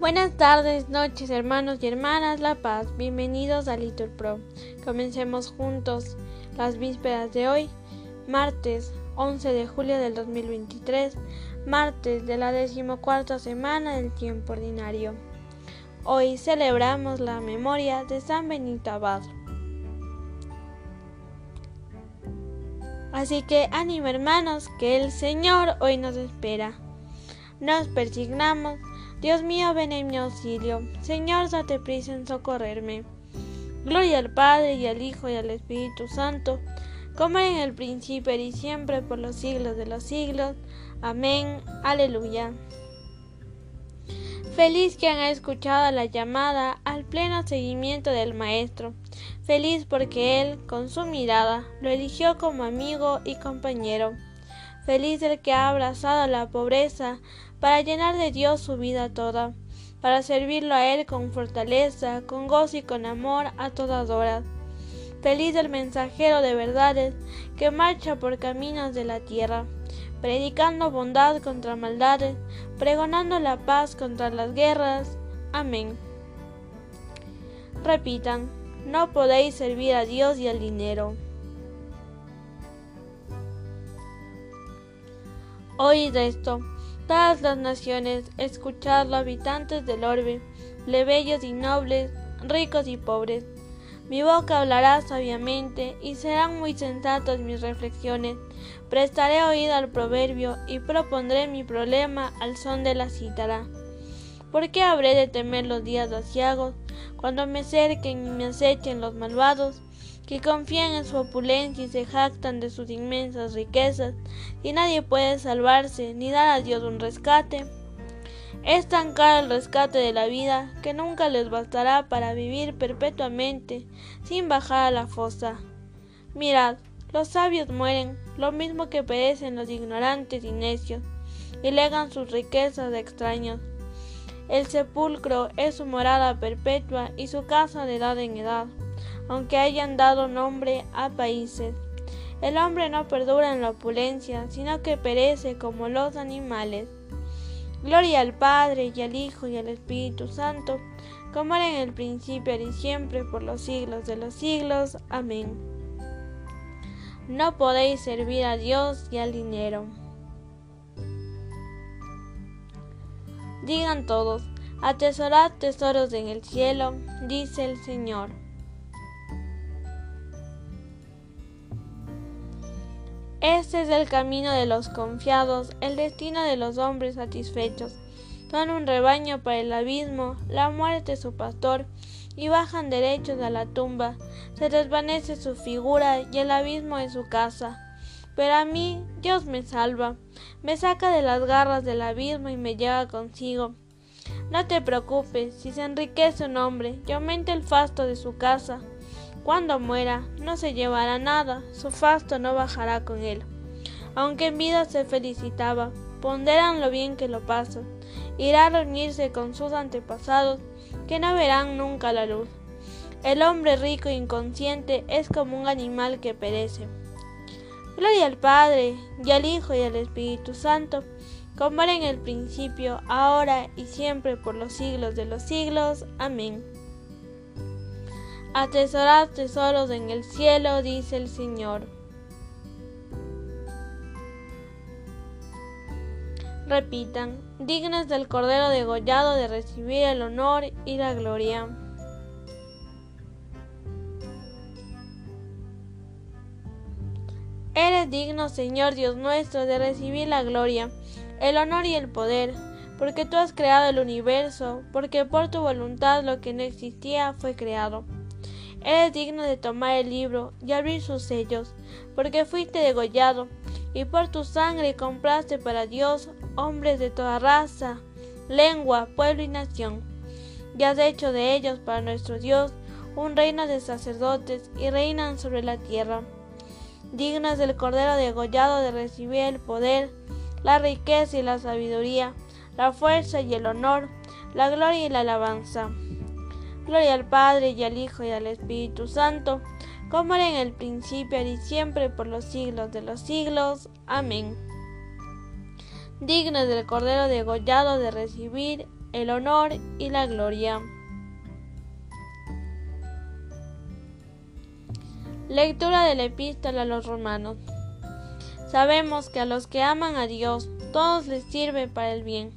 Buenas tardes, noches, hermanos y hermanas La Paz. Bienvenidos a Litur Pro. Comencemos juntos las vísperas de hoy, martes 11 de julio del 2023, martes de la decimocuarta semana del tiempo ordinario. Hoy celebramos la memoria de San Benito Abad. Así que ánimo hermanos, que el Señor hoy nos espera. Nos persignamos Dios mío, ven en mi auxilio. Señor, date prisa en socorrerme. Gloria al Padre y al Hijo y al Espíritu Santo, como en el principio y siempre por los siglos de los siglos. Amén. Aleluya. Feliz quien ha escuchado la llamada al pleno seguimiento del Maestro. Feliz porque Él, con su mirada, lo eligió como amigo y compañero. Feliz el que ha abrazado la pobreza para llenar de Dios su vida toda, para servirlo a Él con fortaleza, con gozo y con amor a todas horas. Feliz el mensajero de verdades que marcha por caminos de la tierra, predicando bondad contra maldades, pregonando la paz contra las guerras. Amén. Repitan, no podéis servir a Dios y al dinero. Oíd esto, todas las naciones, escuchadlo, habitantes del orbe, plebeyos y nobles, ricos y pobres. Mi boca hablará sabiamente y serán muy sensatas mis reflexiones. Prestaré oído al proverbio y propondré mi problema al son de la cítara. ¿Por qué habré de temer los días asiagos cuando me cerquen y me acechen los malvados? Que confían en su opulencia y se jactan de sus inmensas riquezas, y nadie puede salvarse ni dar a Dios un rescate. Es tan caro el rescate de la vida que nunca les bastará para vivir perpetuamente sin bajar a la fosa. Mirad, los sabios mueren, lo mismo que perecen los ignorantes y necios, y legan sus riquezas a extraños. El sepulcro es su morada perpetua y su casa de edad en edad aunque hayan dado nombre a países. El hombre no perdura en la opulencia, sino que perece como los animales. Gloria al Padre y al Hijo y al Espíritu Santo, como era en el principio y siempre por los siglos de los siglos. Amén. No podéis servir a Dios y al dinero. Digan todos, atesorad tesoros en el cielo, dice el Señor. Este es el camino de los confiados, el destino de los hombres satisfechos. Son un rebaño para el abismo, la muerte su pastor, y bajan derechos a la tumba. Se desvanece su figura y el abismo es su casa. Pero a mí Dios me salva, me saca de las garras del abismo y me lleva consigo. No te preocupes, si se enriquece un hombre y aumenta el fasto de su casa, cuando muera, no se llevará nada, su fasto no bajará con él. Aunque en vida se felicitaba, ponderan lo bien que lo pasa. Irá a reunirse con sus antepasados, que no verán nunca la luz. El hombre rico e inconsciente es como un animal que perece. Gloria al Padre, y al Hijo, y al Espíritu Santo, como era en el principio, ahora y siempre, por los siglos de los siglos. Amén. Atesorad tesoros en el cielo, dice el Señor. Repitan, dignos del Cordero degollado de recibir el honor y la gloria. Eres digno, Señor Dios nuestro, de recibir la gloria, el honor y el poder, porque tú has creado el universo, porque por tu voluntad lo que no existía fue creado. Eres digno de tomar el libro y abrir sus sellos, porque fuiste degollado, y por tu sangre compraste para Dios hombres de toda raza, lengua, pueblo y nación. Y has hecho de ellos para nuestro Dios un reino de sacerdotes y reinan sobre la tierra. Dignos del Cordero degollado de recibir el poder, la riqueza y la sabiduría, la fuerza y el honor, la gloria y la alabanza. Gloria al Padre y al Hijo y al Espíritu Santo, como era en el principio y siempre por los siglos de los siglos. Amén. Digno del Cordero degollado de recibir el honor y la gloria. Lectura de la epístola a los romanos. Sabemos que a los que aman a Dios, todos les sirve para el bien,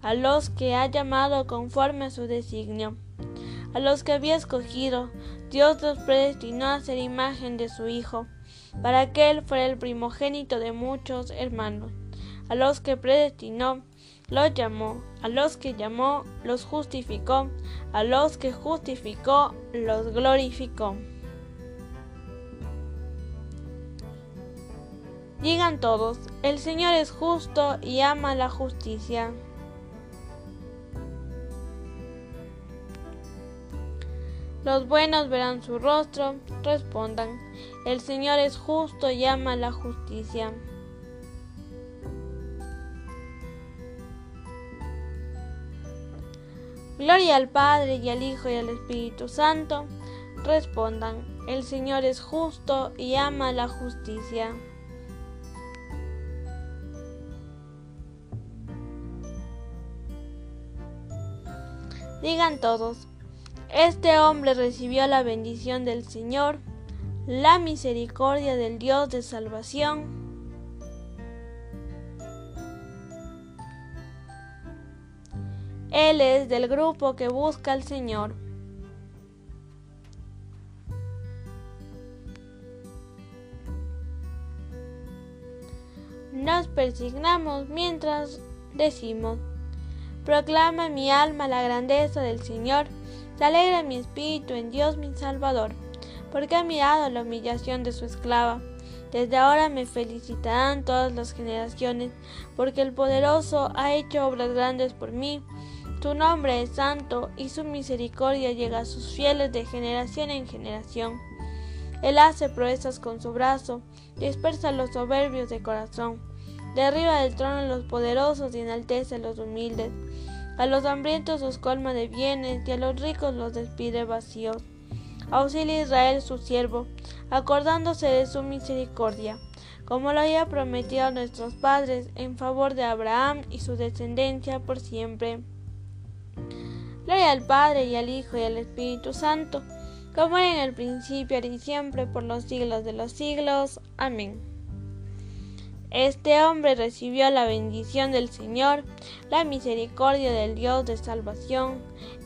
a los que ha llamado conforme a su designio. A los que había escogido, Dios los predestinó a ser imagen de su Hijo, para que Él fuera el primogénito de muchos hermanos. A los que predestinó, los llamó, a los que llamó, los justificó, a los que justificó, los glorificó. Digan todos, el Señor es justo y ama la justicia. Los buenos verán su rostro, respondan, el Señor es justo y ama la justicia. Gloria al Padre y al Hijo y al Espíritu Santo, respondan, el Señor es justo y ama la justicia. Digan todos, este hombre recibió la bendición del Señor, la misericordia del Dios de salvación. Él es del grupo que busca al Señor. Nos persignamos mientras decimos, Proclama mi alma la grandeza del Señor, se alegra mi espíritu en Dios mi Salvador, porque ha mirado la humillación de su esclava. Desde ahora me felicitarán todas las generaciones, porque el poderoso ha hecho obras grandes por mí. Su nombre es santo y su misericordia llega a sus fieles de generación en generación. Él hace proezas con su brazo, dispersa los soberbios de corazón, derriba del trono a los poderosos y enaltece a los humildes. A los hambrientos los colma de bienes y a los ricos los despide vacíos. Auxilia Israel su siervo, acordándose de su misericordia, como lo había prometido a nuestros padres en favor de Abraham y su descendencia por siempre. Gloria al Padre y al Hijo y al Espíritu Santo, como era en el principio, y siempre, por los siglos de los siglos. Amén. Este hombre recibió la bendición del Señor, la misericordia del Dios de salvación.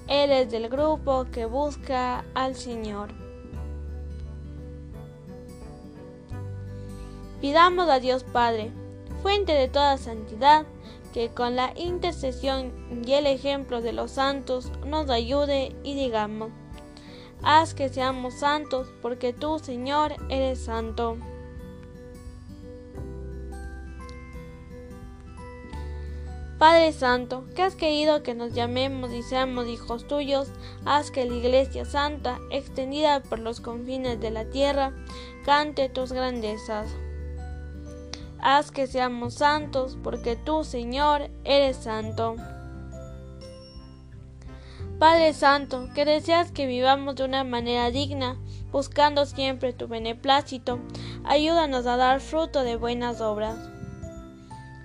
Él es del grupo que busca al Señor. Pidamos a Dios Padre, fuente de toda santidad, que con la intercesión y el ejemplo de los santos nos ayude y digamos, haz que seamos santos, porque tú, Señor, eres santo. Padre Santo, que has querido que nos llamemos y seamos hijos tuyos, haz que la Iglesia Santa, extendida por los confines de la tierra, cante tus grandezas. Haz que seamos santos, porque tú, Señor, eres santo. Padre Santo, que deseas que vivamos de una manera digna, buscando siempre tu beneplácito, ayúdanos a dar fruto de buenas obras.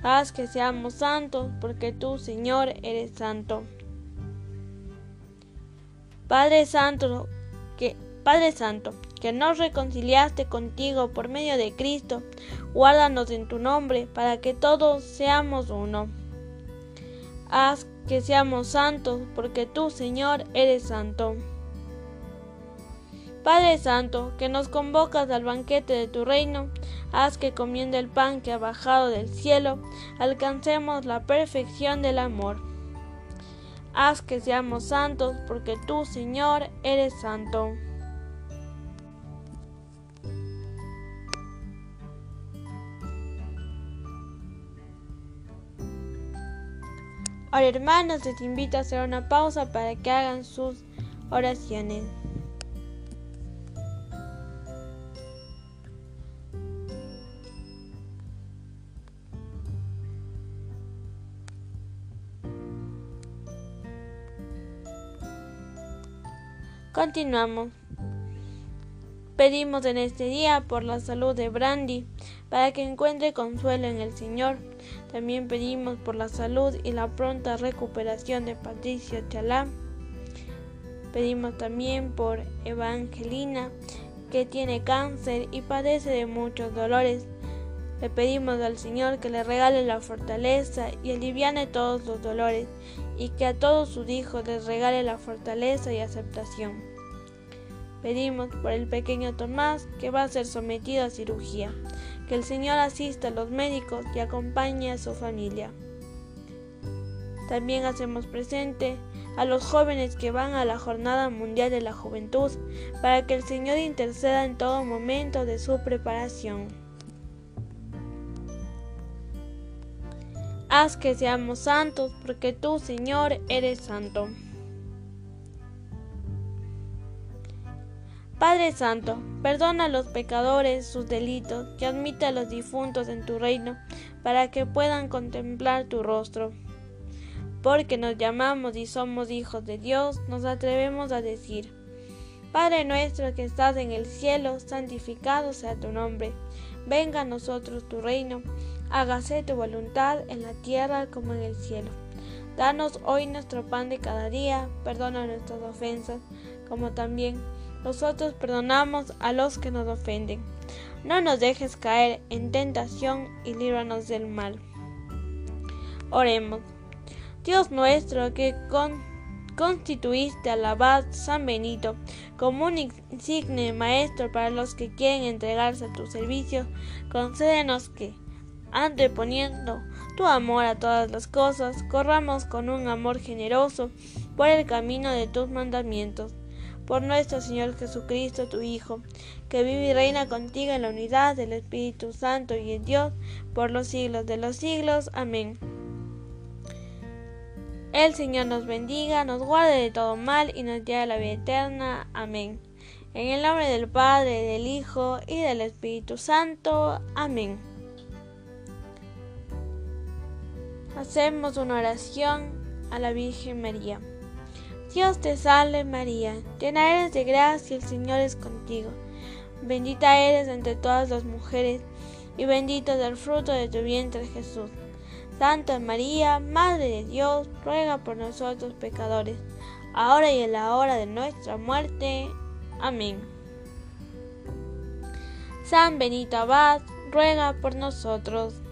Haz que seamos santos, porque tú, Señor, eres santo. Padre Santo, que Padre Santo, que nos reconciliaste contigo por medio de Cristo, guárdanos en tu nombre, para que todos seamos uno. Haz que seamos santos, porque tú, Señor, eres santo. Padre Santo, que nos convocas al banquete de tu reino, haz que comiendo el pan que ha bajado del cielo, alcancemos la perfección del amor. Haz que seamos santos, porque tú, Señor, eres santo. Ahora hermanos, les invito a hacer una pausa para que hagan sus oraciones. Continuamos. pedimos en este día por la salud de Brandy, para que encuentre consuelo en el Señor. También pedimos por la salud y la pronta recuperación de Patricio Chalá. Pedimos también por Evangelina, que tiene cáncer y padece de muchos dolores. Le pedimos al Señor que le regale la fortaleza y aliviane todos los dolores, y que a todos sus hijos les regale la fortaleza y aceptación. Pedimos por el pequeño Tomás que va a ser sometido a cirugía, que el Señor asista a los médicos y acompañe a su familia. También hacemos presente a los jóvenes que van a la Jornada Mundial de la Juventud, para que el Señor interceda en todo momento de su preparación. Haz que seamos santos, porque tú, Señor, eres santo. Padre Santo, perdona a los pecadores sus delitos, que admite a los difuntos en tu reino, para que puedan contemplar tu rostro porque nos llamamos y somos hijos de Dios, nos atrevemos a decir, Padre nuestro que estás en el cielo, santificado sea tu nombre, venga a nosotros tu reino, hágase tu voluntad en la tierra como en el cielo. Danos hoy nuestro pan de cada día, perdona nuestras ofensas, como también nosotros perdonamos a los que nos ofenden. No nos dejes caer en tentación y líbranos del mal. Oremos. Dios nuestro, que constituiste al abad San Benito como un insigne maestro para los que quieren entregarse a tu servicio, concédenos que, anteponiendo tu amor a todas las cosas, corramos con un amor generoso por el camino de tus mandamientos. Por nuestro Señor Jesucristo, tu Hijo, que vive y reina contigo en la unidad del Espíritu Santo y en Dios, por los siglos de los siglos. Amén. El Señor nos bendiga, nos guarde de todo mal y nos lleve a la vida eterna. Amén. En el nombre del Padre, del Hijo y del Espíritu Santo. Amén. Hacemos una oración a la Virgen María. Dios te salve María, llena eres de gracia, el Señor es contigo. Bendita eres entre todas las mujeres, y bendito es el fruto de tu vientre Jesús. Santa María, Madre de Dios, ruega por nosotros pecadores, ahora y en la hora de nuestra muerte. Amén. San Benito Abad, ruega por nosotros.